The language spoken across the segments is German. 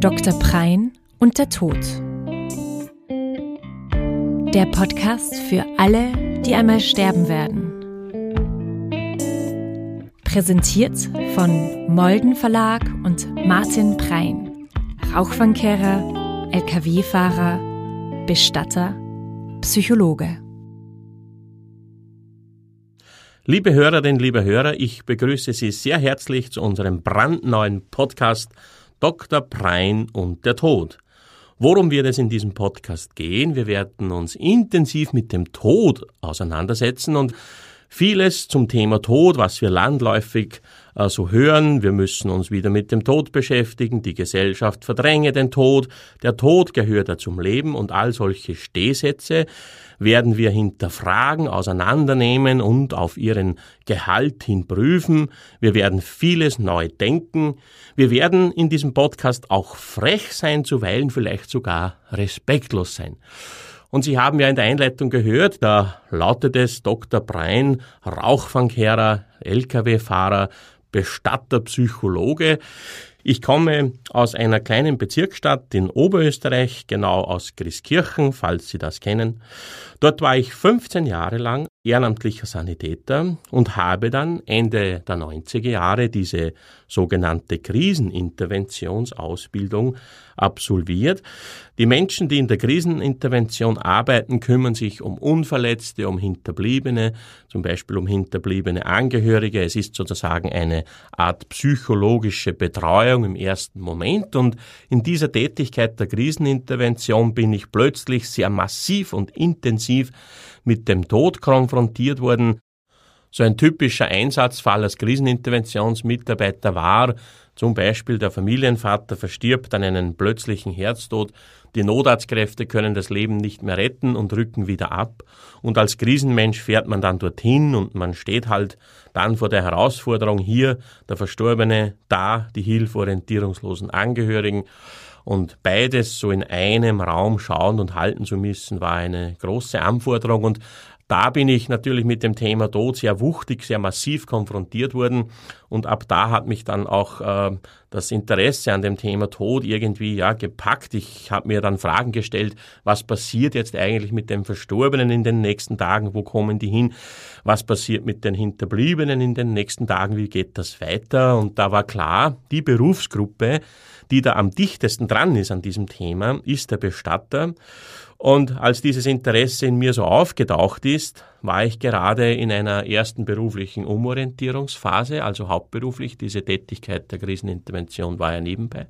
Dr. Prein und der Tod. Der Podcast für alle, die einmal sterben werden. Präsentiert von Molden Verlag und Martin Prein. Rauchfangkehrer, LKW-Fahrer, Bestatter, Psychologe. Liebe Hörerinnen, liebe Hörer, ich begrüße Sie sehr herzlich zu unserem brandneuen Podcast Dr. Prein und der Tod. Worum wird es in diesem Podcast gehen? Wir werden uns intensiv mit dem Tod auseinandersetzen und vieles zum Thema Tod, was wir landläufig äh, so hören. Wir müssen uns wieder mit dem Tod beschäftigen. Die Gesellschaft verdränge den Tod. Der Tod gehört ja zum Leben und all solche Stehsätze werden wir hinterfragen, auseinandernehmen und auf ihren Gehalt hin prüfen. Wir werden vieles neu denken. Wir werden in diesem Podcast auch frech sein, zuweilen vielleicht sogar respektlos sein. Und Sie haben ja in der Einleitung gehört, da lautet es Dr. Brein, Rauchfangkehrer, Lkw-Fahrer, Bestatter, Psychologe. Ich komme aus einer kleinen Bezirksstadt in Oberösterreich, genau aus Grieskirchen, falls Sie das kennen. Dort war ich 15 Jahre lang ehrenamtlicher Sanitäter und habe dann Ende der 90er Jahre diese sogenannte Kriseninterventionsausbildung absolviert. Die Menschen, die in der Krisenintervention arbeiten, kümmern sich um Unverletzte, um Hinterbliebene, zum Beispiel um hinterbliebene Angehörige. Es ist sozusagen eine Art psychologische Betreuung im ersten Moment und in dieser Tätigkeit der Krisenintervention bin ich plötzlich sehr massiv und intensiv mit dem Tod konfrontiert worden. So ein typischer Einsatzfall als Kriseninterventionsmitarbeiter war, zum Beispiel der Familienvater verstirbt an einem plötzlichen Herztod, die Notarztkräfte können das Leben nicht mehr retten und rücken wieder ab. Und als Krisenmensch fährt man dann dorthin und man steht halt dann vor der Herausforderung hier, der Verstorbene, da die hilforientierungslosen Angehörigen. Und beides so in einem Raum schauen und halten zu müssen, war eine große Anforderung. Und da bin ich natürlich mit dem Thema Tod sehr wuchtig, sehr massiv konfrontiert worden und ab da hat mich dann auch äh, das Interesse an dem Thema Tod irgendwie ja gepackt. Ich habe mir dann Fragen gestellt, was passiert jetzt eigentlich mit den Verstorbenen in den nächsten Tagen, wo kommen die hin? Was passiert mit den Hinterbliebenen in den nächsten Tagen, wie geht das weiter? Und da war klar, die Berufsgruppe, die da am dichtesten dran ist an diesem Thema, ist der Bestatter. Und als dieses Interesse in mir so aufgetaucht ist, war ich gerade in einer ersten beruflichen Umorientierungsphase, also hauptberuflich. Diese Tätigkeit der Krisenintervention war ja nebenbei.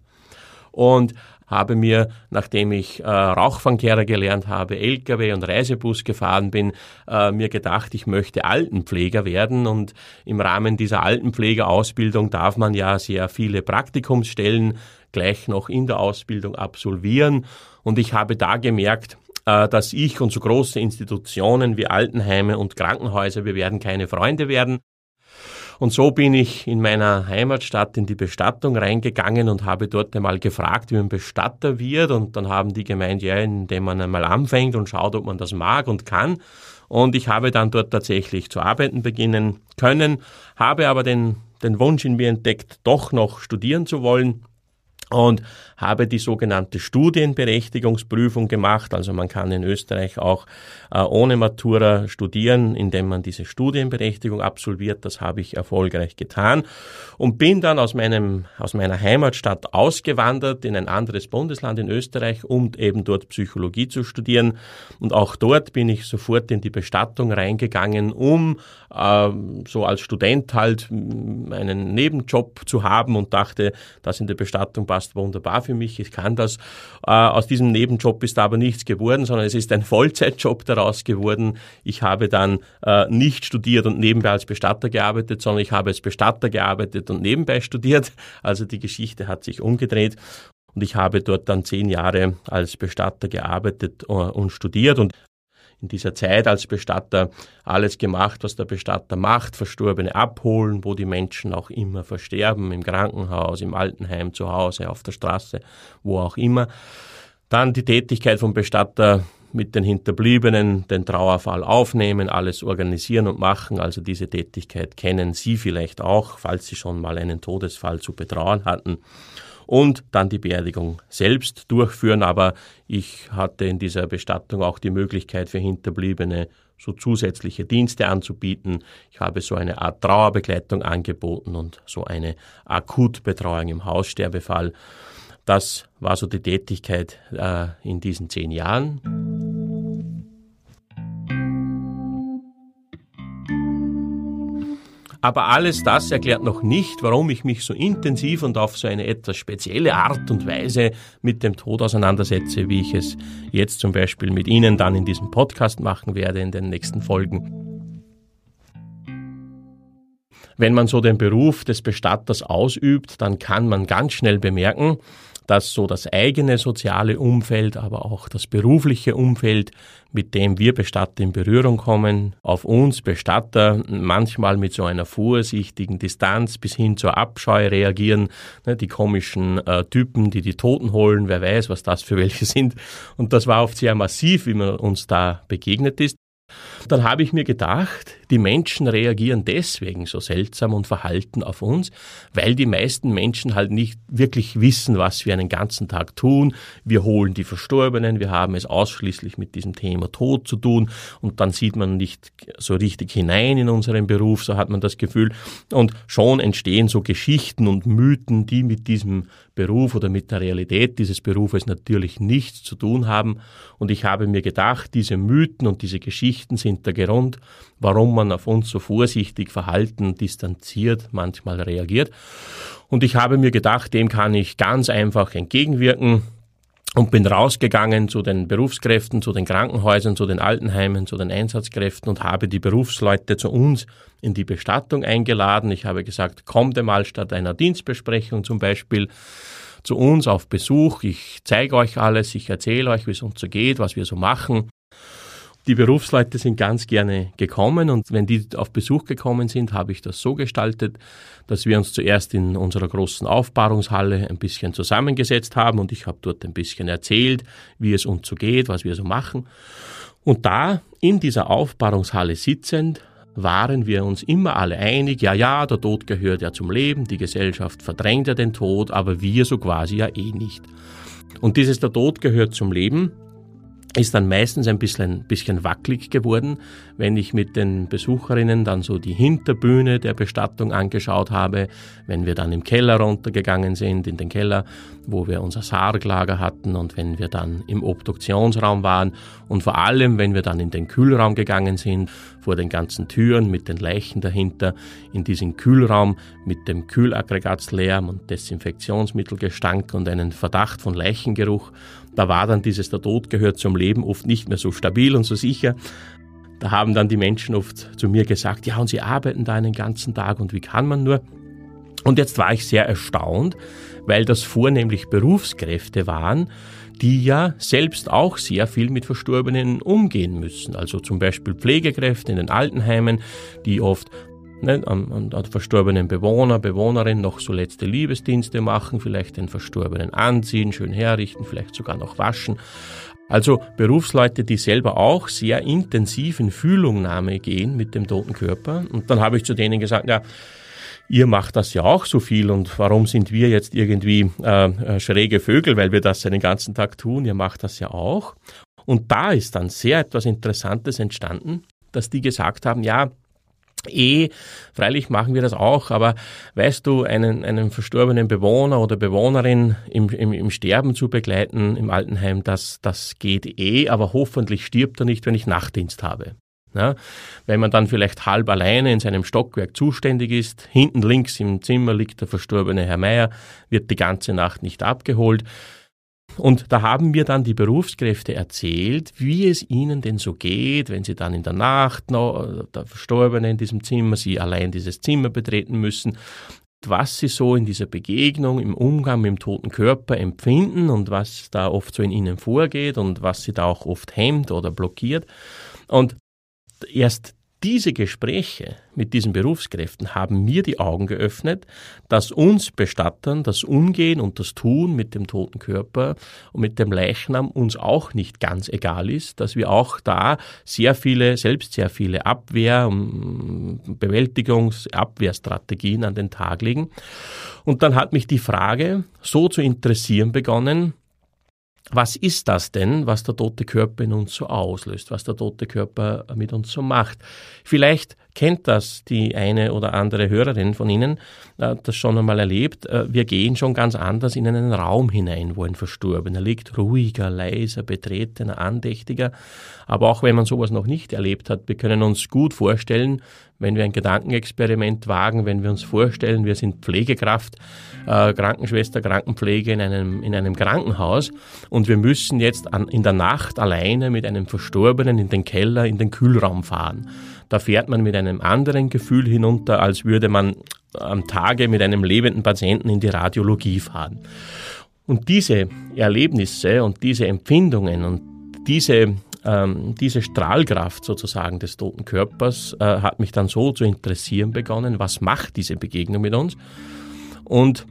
Und habe mir, nachdem ich äh, Rauchfangkehrer gelernt habe, Lkw und Reisebus gefahren bin, äh, mir gedacht, ich möchte Altenpfleger werden und im Rahmen dieser Altenpflegerausbildung darf man ja sehr viele Praktikumsstellen gleich noch in der Ausbildung absolvieren und ich habe da gemerkt, äh, dass ich und so große Institutionen wie Altenheime und Krankenhäuser, wir werden keine Freunde werden. Und so bin ich in meiner Heimatstadt in die Bestattung reingegangen und habe dort einmal gefragt, wie man Bestatter wird. Und dann haben die gemeint, ja, indem man einmal anfängt und schaut, ob man das mag und kann. Und ich habe dann dort tatsächlich zu arbeiten beginnen können, habe aber den, den Wunsch in mir entdeckt, doch noch studieren zu wollen und habe die sogenannte Studienberechtigungsprüfung gemacht. Also man kann in Österreich auch äh, ohne Matura studieren, indem man diese Studienberechtigung absolviert. Das habe ich erfolgreich getan und bin dann aus meinem aus meiner Heimatstadt ausgewandert in ein anderes Bundesland in Österreich, um eben dort Psychologie zu studieren. Und auch dort bin ich sofort in die Bestattung reingegangen, um äh, so als Student halt einen Nebenjob zu haben und dachte, das in der Bestattung passt wunderbar für mich, ich kann das. Äh, aus diesem Nebenjob ist aber nichts geworden, sondern es ist ein Vollzeitjob daraus geworden. Ich habe dann äh, nicht studiert und nebenbei als Bestatter gearbeitet, sondern ich habe als Bestatter gearbeitet und nebenbei studiert. Also die Geschichte hat sich umgedreht. Und ich habe dort dann zehn Jahre als Bestatter gearbeitet äh, und studiert. Und in dieser Zeit als Bestatter alles gemacht, was der Bestatter macht, Verstorbene abholen, wo die Menschen auch immer versterben, im Krankenhaus, im Altenheim, zu Hause, auf der Straße, wo auch immer. Dann die Tätigkeit vom Bestatter mit den Hinterbliebenen den Trauerfall aufnehmen, alles organisieren und machen. Also diese Tätigkeit kennen Sie vielleicht auch, falls Sie schon mal einen Todesfall zu betrauen hatten. Und dann die Beerdigung selbst durchführen. Aber ich hatte in dieser Bestattung auch die Möglichkeit für Hinterbliebene so zusätzliche Dienste anzubieten. Ich habe so eine Art Trauerbegleitung angeboten und so eine Akutbetreuung im Haussterbefall. Das war so die Tätigkeit äh, in diesen zehn Jahren. Aber alles das erklärt noch nicht, warum ich mich so intensiv und auf so eine etwas spezielle Art und Weise mit dem Tod auseinandersetze, wie ich es jetzt zum Beispiel mit Ihnen dann in diesem Podcast machen werde in den nächsten Folgen. Wenn man so den Beruf des Bestatters ausübt, dann kann man ganz schnell bemerken, dass so das eigene soziale Umfeld, aber auch das berufliche Umfeld, mit dem wir Bestatter in Berührung kommen, auf uns Bestatter manchmal mit so einer vorsichtigen Distanz bis hin zur Abscheu reagieren. Ne, die komischen äh, Typen, die die Toten holen, wer weiß, was das für welche sind. Und das war oft sehr massiv, wie man uns da begegnet ist. Dann habe ich mir gedacht, die Menschen reagieren deswegen so seltsam und verhalten auf uns, weil die meisten Menschen halt nicht wirklich wissen, was wir einen ganzen Tag tun. Wir holen die Verstorbenen, wir haben es ausschließlich mit diesem Thema Tod zu tun und dann sieht man nicht so richtig hinein in unseren Beruf, so hat man das Gefühl. Und schon entstehen so Geschichten und Mythen, die mit diesem Beruf oder mit der Realität dieses Berufes natürlich nichts zu tun haben. Und ich habe mir gedacht, diese Mythen und diese Geschichten sind der Grund, warum man auf uns so vorsichtig, verhalten, distanziert manchmal reagiert. Und ich habe mir gedacht, dem kann ich ganz einfach entgegenwirken und bin rausgegangen zu den Berufskräften, zu den Krankenhäusern, zu den Altenheimen, zu den Einsatzkräften und habe die Berufsleute zu uns in die Bestattung eingeladen. Ich habe gesagt, kommt einmal statt einer Dienstbesprechung zum Beispiel zu uns auf Besuch. Ich zeige euch alles, ich erzähle euch, wie es uns so geht, was wir so machen. Die Berufsleute sind ganz gerne gekommen und wenn die auf Besuch gekommen sind, habe ich das so gestaltet, dass wir uns zuerst in unserer großen Aufbahrungshalle ein bisschen zusammengesetzt haben und ich habe dort ein bisschen erzählt, wie es uns so geht, was wir so machen. Und da in dieser Aufbahrungshalle sitzend waren wir uns immer alle einig, ja, ja, der Tod gehört ja zum Leben, die Gesellschaft verdrängt ja den Tod, aber wir so quasi ja eh nicht. Und dieses der Tod gehört zum Leben ist dann meistens ein bisschen, bisschen wackelig geworden, wenn ich mit den Besucherinnen dann so die Hinterbühne der Bestattung angeschaut habe, wenn wir dann im Keller runtergegangen sind, in den Keller, wo wir unser Sarglager hatten und wenn wir dann im Obduktionsraum waren und vor allem, wenn wir dann in den Kühlraum gegangen sind, vor den ganzen Türen mit den Leichen dahinter, in diesen Kühlraum mit dem Kühlaggregatslärm und Desinfektionsmittelgestank und einen Verdacht von Leichengeruch da war dann dieses der Tod gehört zum Leben oft nicht mehr so stabil und so sicher. Da haben dann die Menschen oft zu mir gesagt, ja, und sie arbeiten da einen ganzen Tag und wie kann man nur? Und jetzt war ich sehr erstaunt, weil das vornehmlich Berufskräfte waren, die ja selbst auch sehr viel mit Verstorbenen umgehen müssen. Also zum Beispiel Pflegekräfte in den Altenheimen, die oft ne, an, an, an verstorbenen Bewohner, Bewohnerin noch so letzte Liebesdienste machen, vielleicht den Verstorbenen anziehen, schön herrichten, vielleicht sogar noch waschen. Also Berufsleute, die selber auch sehr intensiv in Fühlungnahme gehen mit dem toten Körper. Und dann habe ich zu denen gesagt, ja, ihr macht das ja auch so viel und warum sind wir jetzt irgendwie äh, äh schräge Vögel, weil wir das den ganzen Tag tun, ihr macht das ja auch. Und da ist dann sehr etwas Interessantes entstanden, dass die gesagt haben, ja, Eh, freilich machen wir das auch, aber weißt du, einen, einen verstorbenen Bewohner oder Bewohnerin im, im, im Sterben zu begleiten im Altenheim, das, das geht eh, aber hoffentlich stirbt er nicht, wenn ich Nachtdienst habe. Ja, wenn man dann vielleicht halb alleine in seinem Stockwerk zuständig ist, hinten links im Zimmer liegt der verstorbene Herr Meier, wird die ganze Nacht nicht abgeholt, und da haben mir dann die Berufskräfte erzählt, wie es ihnen denn so geht, wenn sie dann in der Nacht noch, der Verstorbene in diesem Zimmer, sie allein dieses Zimmer betreten müssen, was sie so in dieser Begegnung, im Umgang mit dem toten Körper empfinden und was da oft so in ihnen vorgeht und was sie da auch oft hemmt oder blockiert. Und erst diese Gespräche mit diesen Berufskräften haben mir die Augen geöffnet, dass uns Bestattern das Umgehen und das Tun mit dem toten Körper und mit dem Leichnam uns auch nicht ganz egal ist, dass wir auch da sehr viele, selbst sehr viele Abwehr- und Bewältigungs-, Abwehrstrategien an den Tag legen. Und dann hat mich die Frage so zu interessieren begonnen, was ist das denn, was der tote Körper in uns so auslöst, was der tote Körper mit uns so macht? Vielleicht kennt das die eine oder andere Hörerin von Ihnen, äh, das schon einmal erlebt. Äh, wir gehen schon ganz anders in einen Raum hinein, wo ein Verstorbener liegt, ruhiger, leiser, betretener, andächtiger. Aber auch wenn man sowas noch nicht erlebt hat, wir können uns gut vorstellen, wenn wir ein Gedankenexperiment wagen, wenn wir uns vorstellen, wir sind Pflegekraft, äh, Krankenschwester, Krankenpflege in einem, in einem Krankenhaus und wir müssen jetzt an, in der Nacht alleine mit einem Verstorbenen in den Keller, in den Kühlraum fahren. Da fährt man mit einem anderen Gefühl hinunter, als würde man am Tage mit einem lebenden Patienten in die Radiologie fahren. Und diese Erlebnisse und diese Empfindungen und diese ähm, diese Strahlkraft sozusagen des toten Körpers äh, hat mich dann so zu interessieren begonnen, was macht diese Begegnung mit uns? Und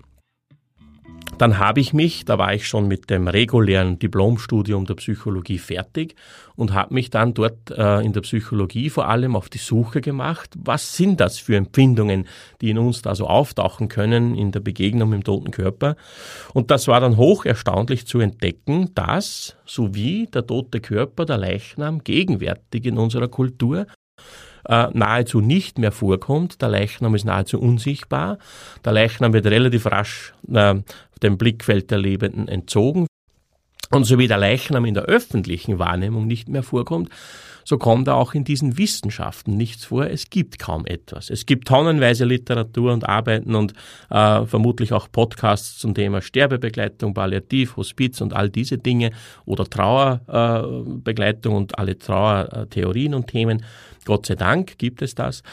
dann habe ich mich, da war ich schon mit dem regulären Diplomstudium der Psychologie fertig und habe mich dann dort äh, in der Psychologie vor allem auf die Suche gemacht, was sind das für Empfindungen, die in uns da so auftauchen können in der Begegnung mit dem toten Körper. Und das war dann hoch erstaunlich zu entdecken, dass, so wie der tote Körper, der Leichnam, gegenwärtig in unserer Kultur äh, nahezu nicht mehr vorkommt. Der Leichnam ist nahezu unsichtbar. Der Leichnam wird relativ rasch äh, dem Blickfeld der Lebenden entzogen. Und so wie der Leichnam in der öffentlichen Wahrnehmung nicht mehr vorkommt, so kommt er auch in diesen Wissenschaften nichts vor. Es gibt kaum etwas. Es gibt tonnenweise Literatur und Arbeiten und äh, vermutlich auch Podcasts zum Thema Sterbebegleitung, Palliativ, Hospiz und all diese Dinge oder Trauerbegleitung äh, und alle Trauertheorien und Themen. Gott sei Dank gibt es das.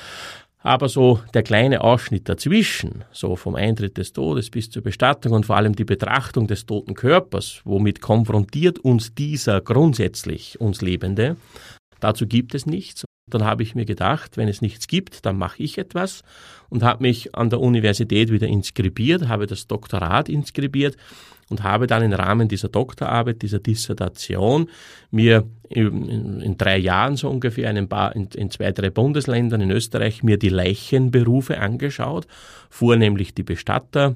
Aber so der kleine Ausschnitt dazwischen, so vom Eintritt des Todes bis zur Bestattung und vor allem die Betrachtung des toten Körpers, womit konfrontiert uns dieser grundsätzlich uns Lebende, dazu gibt es nichts. Dann habe ich mir gedacht, wenn es nichts gibt, dann mache ich etwas und habe mich an der Universität wieder inskribiert, habe das Doktorat inskribiert und habe dann im Rahmen dieser Doktorarbeit, dieser Dissertation mir in, drei Jahren so ungefähr in, paar, in zwei, drei Bundesländern in Österreich mir die Leichenberufe angeschaut, vornehmlich die Bestatter,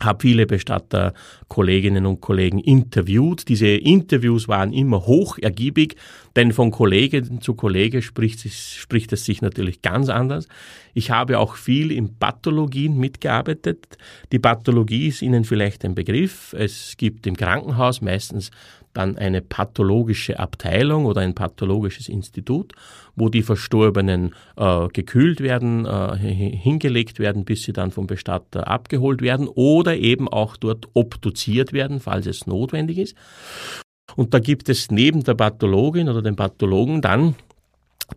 habe viele Bestatterkolleginnen und Kollegen interviewt. Diese Interviews waren immer hoch ergiebig, denn von Kollege zu Kollege spricht, spricht es sich natürlich ganz anders. Ich habe auch viel in Pathologien mitgearbeitet. Die Pathologie ist Ihnen vielleicht ein Begriff. Es gibt im Krankenhaus meistens dann eine pathologische Abteilung oder ein pathologisches Institut, wo die Verstorbenen äh, gekühlt werden, äh, hingelegt werden, bis sie dann vom Bestatter abgeholt werden oder eben auch dort obduziert werden, falls es notwendig ist. Und da gibt es neben der Pathologin oder dem Pathologen dann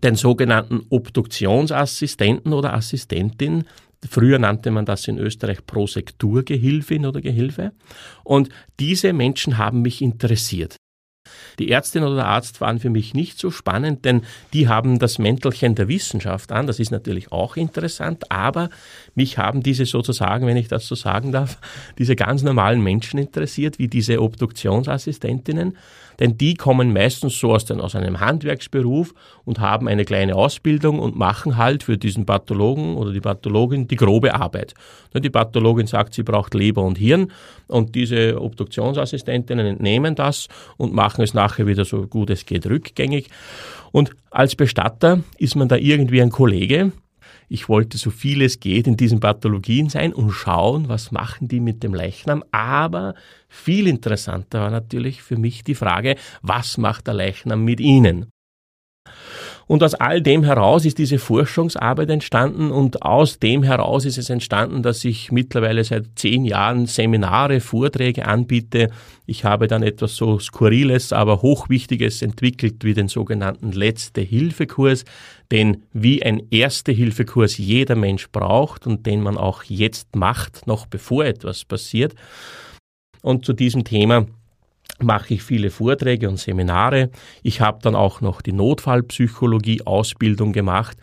den sogenannten Obduktionsassistenten oder Assistentin, Früher nannte man das in Österreich Prosekturgehilfin oder Gehilfe. Und diese Menschen haben mich interessiert. Die Ärztin oder der Arzt waren für mich nicht so spannend, denn die haben das Mäntelchen der Wissenschaft an. Das ist natürlich auch interessant, aber mich haben diese sozusagen, wenn ich das so sagen darf, diese ganz normalen Menschen interessiert, wie diese Obduktionsassistentinnen, denn die kommen meistens so aus, den, aus einem Handwerksberuf und haben eine kleine Ausbildung und machen halt für diesen Pathologen oder die Pathologin die grobe Arbeit. Die Pathologin sagt, sie braucht Leber und Hirn und diese Obduktionsassistentinnen entnehmen das und machen es nachher wieder so gut es geht rückgängig. Und als Bestatter ist man da irgendwie ein Kollege, ich wollte so viel es geht in diesen Pathologien sein und schauen, was machen die mit dem Leichnam. Aber viel interessanter war natürlich für mich die Frage, was macht der Leichnam mit ihnen? Und aus all dem heraus ist diese Forschungsarbeit entstanden und aus dem heraus ist es entstanden, dass ich mittlerweile seit zehn Jahren Seminare, Vorträge anbiete. Ich habe dann etwas so Skurriles, aber Hochwichtiges entwickelt wie den sogenannten Letzte-Hilfe-Kurs, den wie ein Erste-Hilfe-Kurs jeder Mensch braucht und den man auch jetzt macht, noch bevor etwas passiert. Und zu diesem Thema mache ich viele Vorträge und Seminare. Ich habe dann auch noch die Notfallpsychologie-Ausbildung gemacht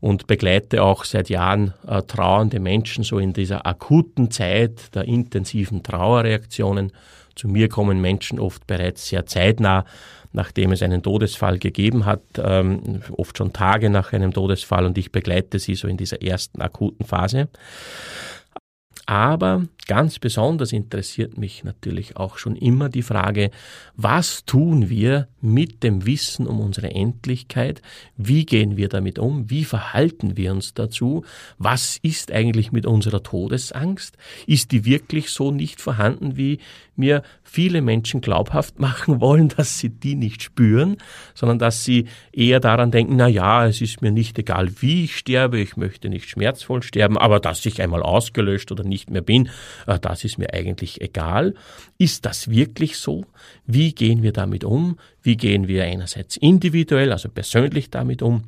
und begleite auch seit Jahren äh, trauernde Menschen so in dieser akuten Zeit der intensiven Trauerreaktionen. Zu mir kommen Menschen oft bereits sehr zeitnah, nachdem es einen Todesfall gegeben hat, ähm, oft schon Tage nach einem Todesfall und ich begleite sie so in dieser ersten akuten Phase. Aber ganz besonders interessiert mich natürlich auch schon immer die Frage, was tun wir mit dem Wissen um unsere Endlichkeit? Wie gehen wir damit um? Wie verhalten wir uns dazu? Was ist eigentlich mit unserer Todesangst? Ist die wirklich so nicht vorhanden, wie mir viele Menschen glaubhaft machen wollen, dass sie die nicht spüren, sondern dass sie eher daran denken, na ja, es ist mir nicht egal, wie ich sterbe, ich möchte nicht schmerzvoll sterben, aber dass ich einmal ausgelöscht oder nicht mehr bin, das ist mir eigentlich egal. Ist das wirklich so? Wie gehen wir damit um? Wie gehen wir einerseits individuell, also persönlich damit um?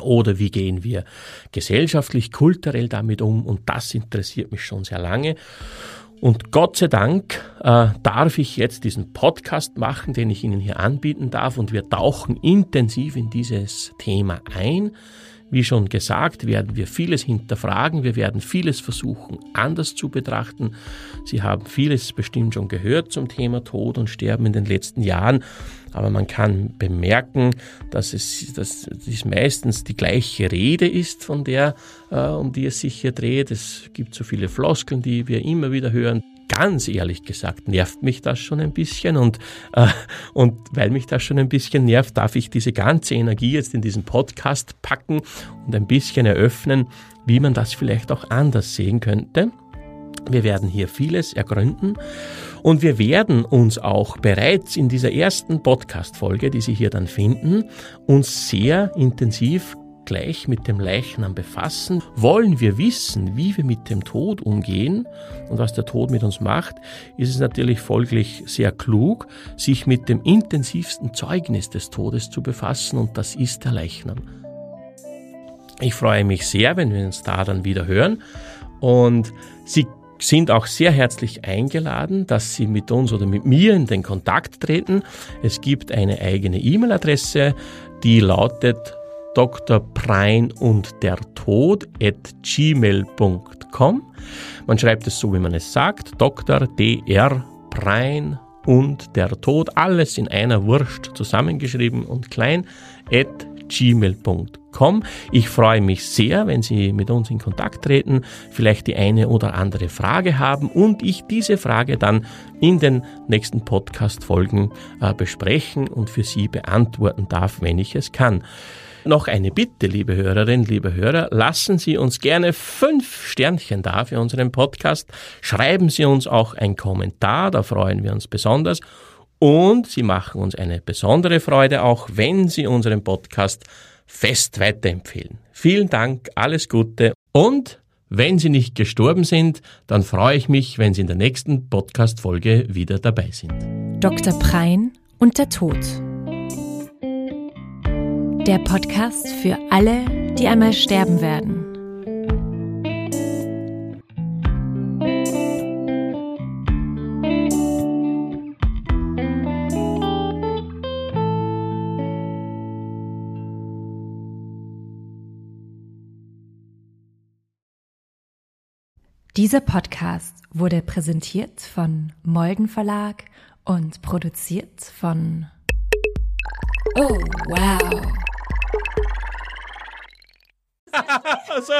Oder wie gehen wir gesellschaftlich, kulturell damit um? Und das interessiert mich schon sehr lange. Und Gott sei Dank äh, darf ich jetzt diesen Podcast machen, den ich Ihnen hier anbieten darf. Und wir tauchen intensiv in dieses Thema ein. Wie schon gesagt, werden wir vieles hinterfragen, wir werden vieles versuchen anders zu betrachten. Sie haben vieles bestimmt schon gehört zum Thema Tod und Sterben in den letzten Jahren, aber man kann bemerken, dass es, dass es meistens die gleiche Rede ist, von der, äh, um die es sich hier dreht. Es gibt so viele Floskeln, die wir immer wieder hören ganz ehrlich gesagt nervt mich das schon ein bisschen und, äh, und weil mich das schon ein bisschen nervt, darf ich diese ganze Energie jetzt in diesen Podcast packen und ein bisschen eröffnen, wie man das vielleicht auch anders sehen könnte. Wir werden hier vieles ergründen und wir werden uns auch bereits in dieser ersten Podcast-Folge, die Sie hier dann finden, uns sehr intensiv gleich mit dem Leichnam befassen, wollen wir wissen, wie wir mit dem Tod umgehen und was der Tod mit uns macht, ist es natürlich folglich sehr klug, sich mit dem intensivsten Zeugnis des Todes zu befassen und das ist der Leichnam. Ich freue mich sehr, wenn wir uns da dann wieder hören und Sie sind auch sehr herzlich eingeladen, dass Sie mit uns oder mit mir in den Kontakt treten. Es gibt eine eigene E-Mail-Adresse, die lautet Dr. Prein und der Tod at gmail.com. Man schreibt es so, wie man es sagt. Dr. Dr. Prein und der Tod. Alles in einer Wurst zusammengeschrieben und klein at gmail.com. Ich freue mich sehr, wenn Sie mit uns in Kontakt treten, vielleicht die eine oder andere Frage haben und ich diese Frage dann in den nächsten Podcast-Folgen äh, besprechen und für Sie beantworten darf, wenn ich es kann. Noch eine Bitte, liebe Hörerinnen, liebe Hörer, lassen Sie uns gerne fünf Sternchen da für unseren Podcast. Schreiben Sie uns auch ein Kommentar, da freuen wir uns besonders. Und Sie machen uns eine besondere Freude, auch wenn Sie unseren Podcast fest weiterempfehlen. Vielen Dank, alles Gute und wenn Sie nicht gestorben sind, dann freue ich mich, wenn Sie in der nächsten Podcast-Folge wieder dabei sind. Dr. Prein und der Tod der Podcast für alle, die einmal sterben werden. Dieser Podcast wurde präsentiert von Molden Verlag und produziert von Oh, wow. also,